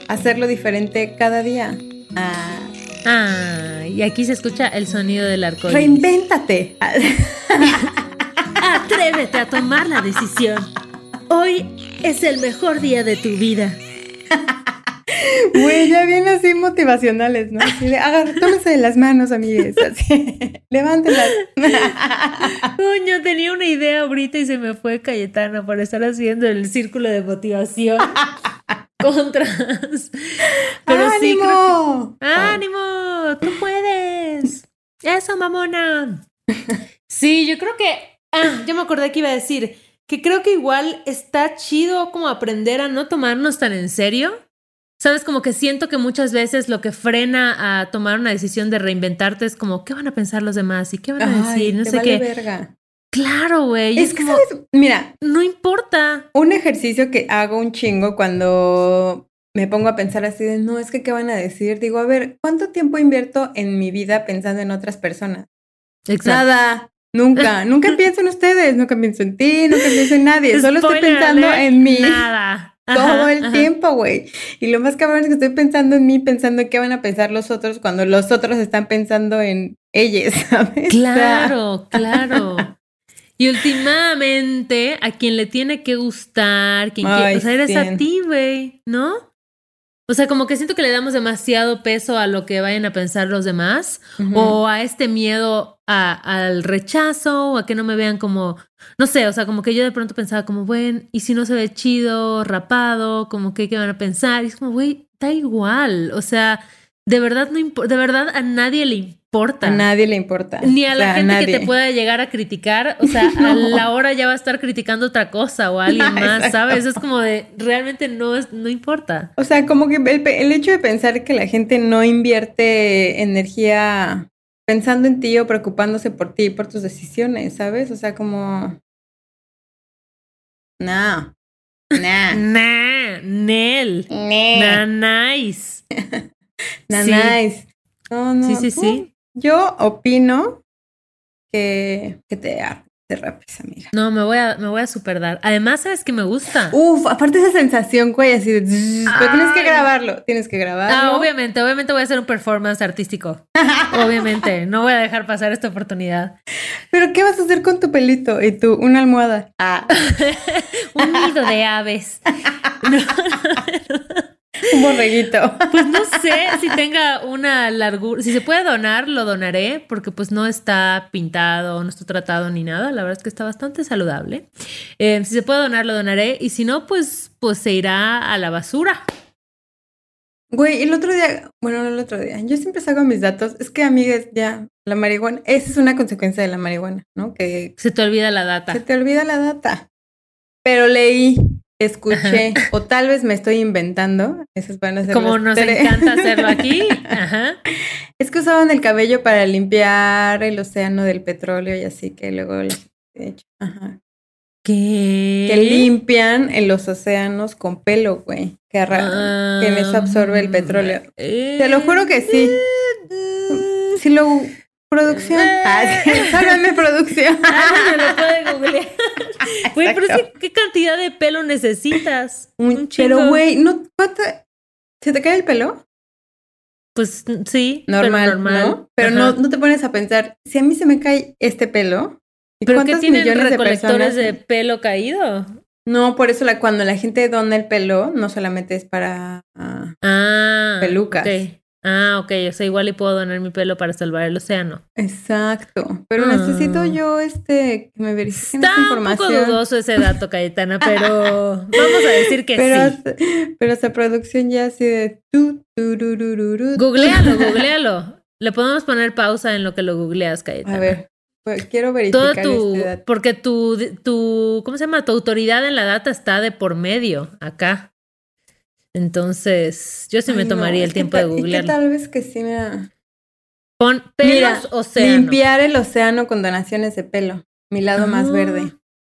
hacerlo diferente cada día. Ah. ah, y aquí se escucha el sonido del arco. Reinvéntate. Atrévete a tomar la decisión. Hoy es el mejor día de tu vida. Güey, ya viene así motivacionales, ¿no? Así de, tómese de las manos, amigues. Así, levántelas. Coño, tenía una idea ahorita y se me fue Cayetana por estar haciendo el círculo de motivación. Contras. Pero ¡Ánimo! Sí, ¡Ánimo! ¡Tú puedes! ¡Eso, mamona! Sí, yo creo que Ah, yo me acordé que iba a decir que creo que igual está chido como aprender a no tomarnos tan en serio. Sabes, como que siento que muchas veces lo que frena a tomar una decisión de reinventarte es como, ¿qué van a pensar los demás? ¿Y qué van a decir? No sé qué. Verga. Claro, güey. Es, como, mira, no importa. Un ejercicio que hago un chingo cuando me pongo a pensar así de, no, es que, ¿qué van a decir? Digo, a ver, ¿cuánto tiempo invierto en mi vida pensando en otras personas? Exacto. Nada. Nunca, nunca pienso en ustedes, nunca pienso en ti, nunca pienso en nadie, solo estoy pensando en mí. Nada. Todo el tiempo, güey. Y lo más cabrón es que estoy pensando en mí, pensando en qué van a pensar los otros cuando los otros están pensando en ellos, ¿sabes? Claro, claro. Y últimamente, a quien le tiene que gustar, quien quiere, o sea, eres a ti, güey, ¿no? O sea, como que siento que le damos demasiado peso a lo que vayan a pensar los demás o a este miedo al rechazo o a que no me vean como, no sé, o sea, como que yo de pronto pensaba como, bueno, ¿y si no se ve chido, rapado? Como que, ¿qué van a pensar? Y es como, güey, da igual. O sea, de verdad no de verdad a nadie le importa. A nadie le importa. Ni a la gente que te pueda llegar a criticar, o sea, a la hora ya va a estar criticando otra cosa o a alguien más, ¿sabes? Es como de realmente no es no importa. O sea, como que el, el hecho de pensar que la gente no invierte energía pensando en ti o preocupándose por ti y por tus decisiones, ¿sabes? O sea, como no. Nah. nah, Nel. Nah. Nah, nice. nice. No, no. Sí, sí, sí. Yo opino que, que te, te rapes, amiga. No, me voy a, me voy a super dar. Además, ¿sabes que me gusta? Uf, aparte esa sensación, güey, así de... Pero tienes que grabarlo, tienes que grabarlo. Ah, obviamente, obviamente voy a hacer un performance artístico. obviamente, no voy a dejar pasar esta oportunidad. ¿Pero qué vas a hacer con tu pelito y tú? Una almohada. Ah. un nido de aves. Un borreguito. Pues no sé si tenga una largura. Si se puede donar, lo donaré, porque pues no está pintado, no está tratado ni nada. La verdad es que está bastante saludable. Eh, si se puede donar, lo donaré. Y si no, pues, pues se irá a la basura. Güey, el otro día, bueno, no el otro día, yo siempre saco mis datos. Es que, amigas, ya, la marihuana, esa es una consecuencia de la marihuana, ¿no? Que se te olvida la data. Se te olvida la data. Pero leí, escuché, o tal vez me estoy inventando. Esas van a ser Como nos encanta hacerlo aquí. Ajá. Es que usaban el cabello para limpiar el océano del petróleo y así que luego, ajá. ¿Qué? Que limpian en los océanos con pelo, güey. Que, ah, que en eso absorbe el petróleo. Te lo juro que sí. Si lo producción. Ah, producción. Ah, me lo puede googlear. Güey, pero ¿qué cantidad de pelo necesitas? Un, Pero, güey, no, ¿Se te cae el pelo? Pues sí. Normal, pero normal. ¿no? Pero no, no te pones a pensar, si a mí se me cae este pelo, ¿Pero qué tienen recolectores de, pelo caído? No, por eso la, cuando la gente dona el pelo, no solamente es para ah, pelucas. Ah, ok, o sea, igual y puedo donar mi pelo para salvar el océano. Exacto, pero necesito ah. yo este que me verifiquen Está información. un poco dudoso ese dato, Cayetana, pero vamos a decir que sí. pero esa producción ya así de Googlealo, googlealo. Le podemos poner pausa en lo que lo googleas, Cayetana. A ver, pues, quiero verificar tu, este dato. Porque tu, tu, ¿cómo se llama? Tu autoridad en la data está de por medio acá. Entonces, yo sí me tomaría el tiempo de googlear. Tal vez que sí, mira. Pon pelos océano. Limpiar el océano con donaciones de pelo. Mi lado más verde.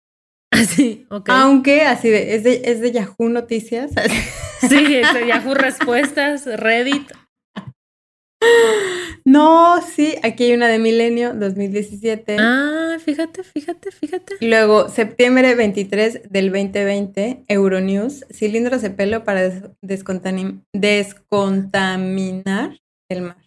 Así, ok. Aunque así de, es de, es de Yahoo Noticias. Sí, es de Yahoo Respuestas, Reddit. No, sí, aquí hay una de Milenio 2017. Ah, fíjate, fíjate, fíjate. Luego, septiembre 23 del 2020, Euronews, cilindros de pelo para descontaminar el mar.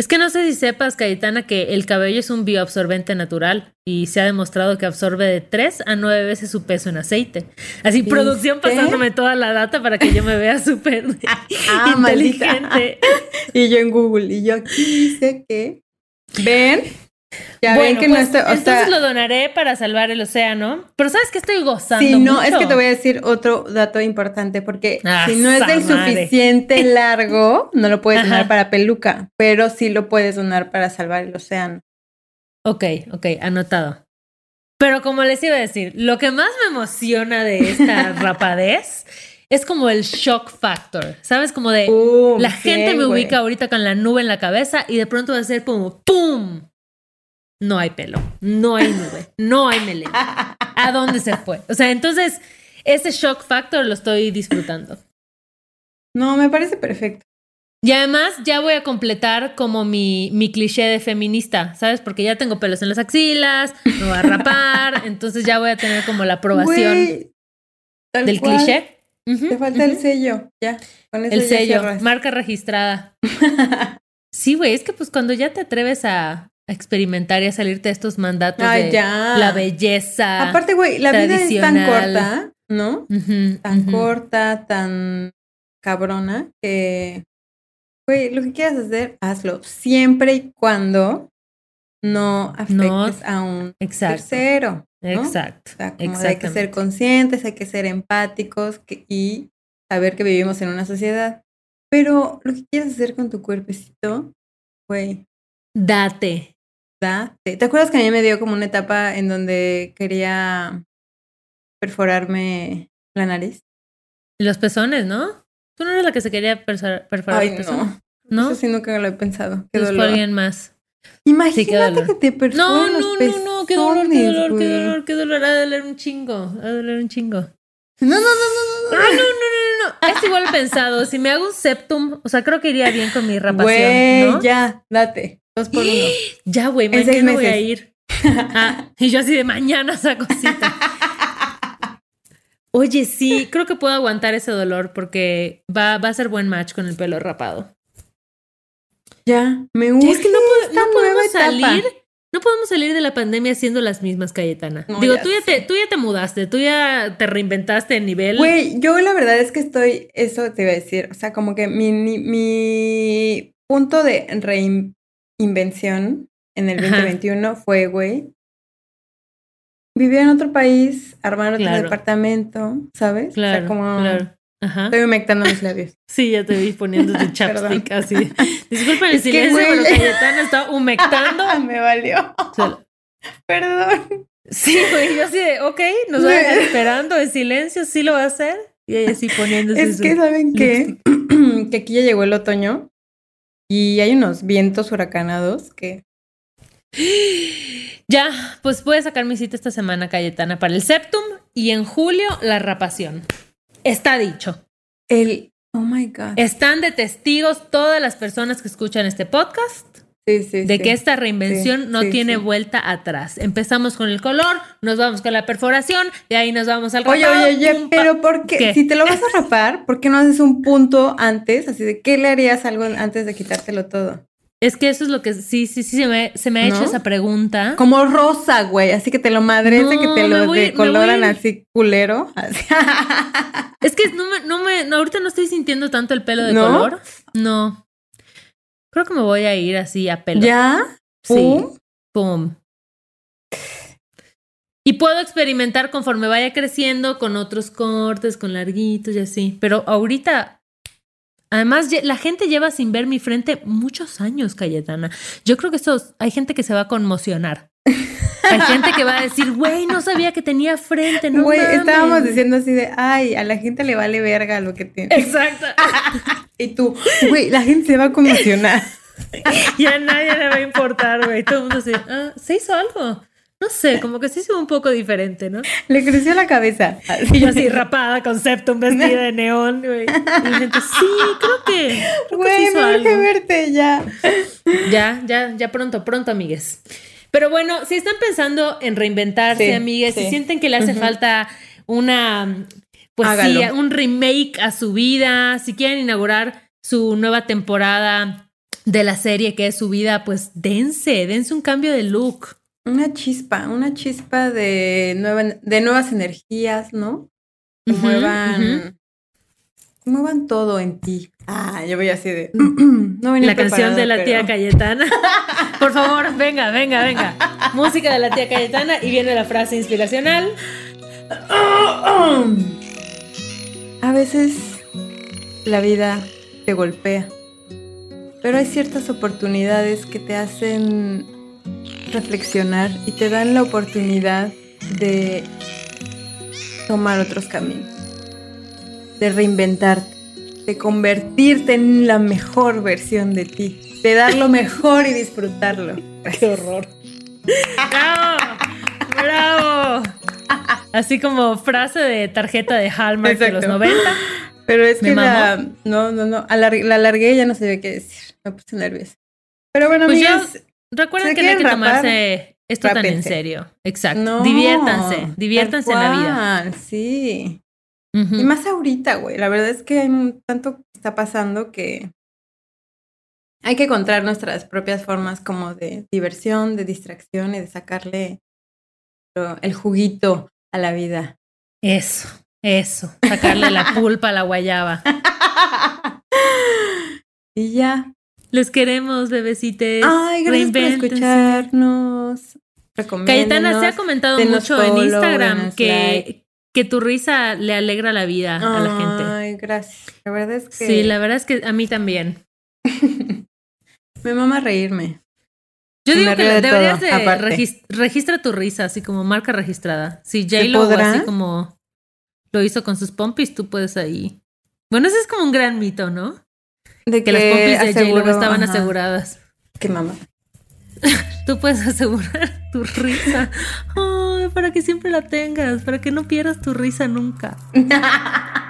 Es que no sé si sepas, Cayetana, que el cabello es un bioabsorbente natural y se ha demostrado que absorbe de 3 a 9 veces su peso en aceite. Así, producción pasándome toda la data para que yo me vea súper ah, inteligente. y yo en Google, y yo aquí dice que. ¿Ven? Ya ven que no pues, entonces lo donaré para salvar el océano. Pero sabes que estoy gozando. Sí, no, es que te voy a decir otro dato importante, porque ah, si no es del suficiente largo, no lo puedes donar para peluca, pero sí lo puedes donar para salvar el océano. Ok, ok, anotado. Pero como les iba a decir, lo que más me emociona de esta rapadez es como el shock factor, ¿sabes? Como de la gente me ubica ahorita con la nube en la cabeza y de pronto va a ser como ¡pum! No hay pelo, no hay nube, no hay melena. ¿A dónde se fue? O sea, entonces, ese shock factor lo estoy disfrutando. No, me parece perfecto. Y además ya voy a completar como mi, mi cliché de feminista, ¿sabes? Porque ya tengo pelos en las axilas, me voy a rapar, entonces ya voy a tener como la aprobación del cliché. Te falta el sello, ya. Con el sello, marca registrada. sí, güey, es que pues cuando ya te atreves a, experimentar y a salirte de estos mandatos de la belleza. Aparte, güey, la vida es tan corta, ¿no? tan corta, tan cabrona, que, güey, lo que quieras hacer, hazlo. Siempre y cuando no afectes a un tercero. Exacto. hay que ser conscientes, hay que ser empáticos y saber que vivimos en una sociedad. Pero lo que quieras hacer con tu cuerpecito, güey. Date. ¿Te acuerdas que a mí me dio como una etapa en donde quería perforarme la nariz? Y los pezones, ¿no? Tú no eres la que se quería perforar Ay, no. ¿No? Eso sí nunca lo he pensado. Qué dolor. alguien más. Imagínate que te perforan No, no, no, no, qué dolor, qué dolor, qué dolor, qué dolor. Ha de doler un chingo, ha de doler un chingo. No, no, no, no, no. No, no, no, no, no. Es igual pensado. Si me hago un septum, o sea, creo que iría bien con mi rapación, Güey, ya, date. Dos por uno. Ya, güey, mañana voy a ir. Ah, y yo así de mañana esa cosita. Oye, sí, creo que puedo aguantar ese dolor porque va, va a ser buen match con el pelo rapado. Ya, me gusta. Es que no, podemos salir no podemos salir de la pandemia siendo las mismas, Cayetana. Digo, tú ya, te, tú ya te mudaste, tú ya te reinventaste en nivel. Güey, yo la verdad es que estoy, eso te iba a decir, o sea, como que mi, mi punto de reinvención en el 2021 fue, güey, vivir en otro país, armar otro departamento, ¿sabes? Claro, o sea, como... claro. Ajá. Estoy humectando mis labios. Sí, ya te vi poniendo tu chapstick así. Disculpen el silencio, pero Cayetana está humectando. Me valió. Perdón. Sí, güey, yo así de, ok, nos van esperando en silencio, sí lo va a hacer. Y ella así poniéndose Es que, ¿saben qué? que aquí ya llegó el otoño y hay unos vientos huracanados que... Ya, pues puedes sacar mi cita esta semana, Cayetana, para el Septum y en julio la rapación. Está dicho. El, oh my God. Están de testigos todas las personas que escuchan este podcast. Sí, sí, de que esta reinvención no tiene vuelta atrás. Empezamos con el color, nos vamos con la perforación, y ahí nos vamos al Oye, oye, oye, pero ¿por qué? Si te lo vas a rapar, ¿por qué no haces un punto antes? Así de, ¿qué le harías algo antes de quitártelo todo? Es que eso es lo que sí, sí, sí, se me, se me ha hecho esa pregunta. Como rosa, güey, así que te lo madres que te lo decoloran así culero. Es que no me, no me, ahorita no estoy sintiendo tanto el pelo de color. No. Creo que me voy a ir así a pelo. ¿Ya? Sí. Pum. Y puedo experimentar conforme vaya creciendo con otros cortes, con larguitos y así. Pero ahorita Además, la gente lleva sin ver mi frente muchos años, Cayetana. Yo creo que eso, hay gente que se va a conmocionar. Hay gente que va a decir, güey, no sabía que tenía frente, no Güey, estábamos diciendo así de, ay, a la gente le vale verga lo que tiene. Exacto. y tú, güey, la gente se va a conmocionar. y a nadie le va a importar, güey. Todo el mundo dice, ah, se hizo algo. No sé, como que sí se un poco diferente, ¿no? Le creció la cabeza. Y yo así rapada con septum vestida de neón, güey. Y la gente, sí, creo que. güey, me que verte ya. Ya, ya, ya pronto, pronto, amigues. Pero bueno, si están pensando en reinventarse, amigues, si sienten que le hace falta una. Pues sí, un remake a su vida, si quieren inaugurar su nueva temporada de la serie que es su vida, pues dense, dense un cambio de look. Una chispa, una chispa de, de nuevas energías, ¿no? Que muevan, muevan todo en ti. Ah, yo voy así de. no la canción de la tía Cayetana. Por favor, venga, venga, venga. Música de la tía Cayetana y viene la frase inspiracional. A veces la vida te golpea, pero hay ciertas oportunidades que te hacen reflexionar y te dan la oportunidad de tomar otros caminos, de reinventarte, de convertirte en la mejor versión de ti, de dar lo mejor y disfrutarlo. ¡Qué horror! ¡Bravo! ¡Bravo! Así como frase de tarjeta de Hallmark de los 90. Pero es que la, no, no, no, la largué y ya no sabía qué decir. Me puse nerviosa. Pero bueno, pues Recuerden que no hay que tomarse esto tan en serio. Exacto. diviértanse, diviértanse en la vida. Sí. Y más ahorita, güey. La verdad es que hay tanto que está pasando que hay que encontrar nuestras propias formas como de diversión, de distracción y de sacarle el juguito a la vida. Eso, eso. Sacarle la pulpa a la guayaba. y ya, los queremos, bebecites. Ay, gracias por escucharnos. Cayetana se ha comentado mucho en Instagram que, que tu risa le alegra la vida a la gente. Ay, gracias. La verdad es que. Sí, la verdad es que a mí también. Me mama reírme. Yo digo que deberías de registra tu risa, así como marca registrada. Si J-Lo así como lo hizo con sus pompis, tú puedes ahí. Bueno, ese es como un gran mito, ¿no? De que, las pompis de j estaban aseguradas. Qué mamá. Tú puedes asegurar tu risa. Para que siempre la tengas, para que no pierdas tu risa nunca.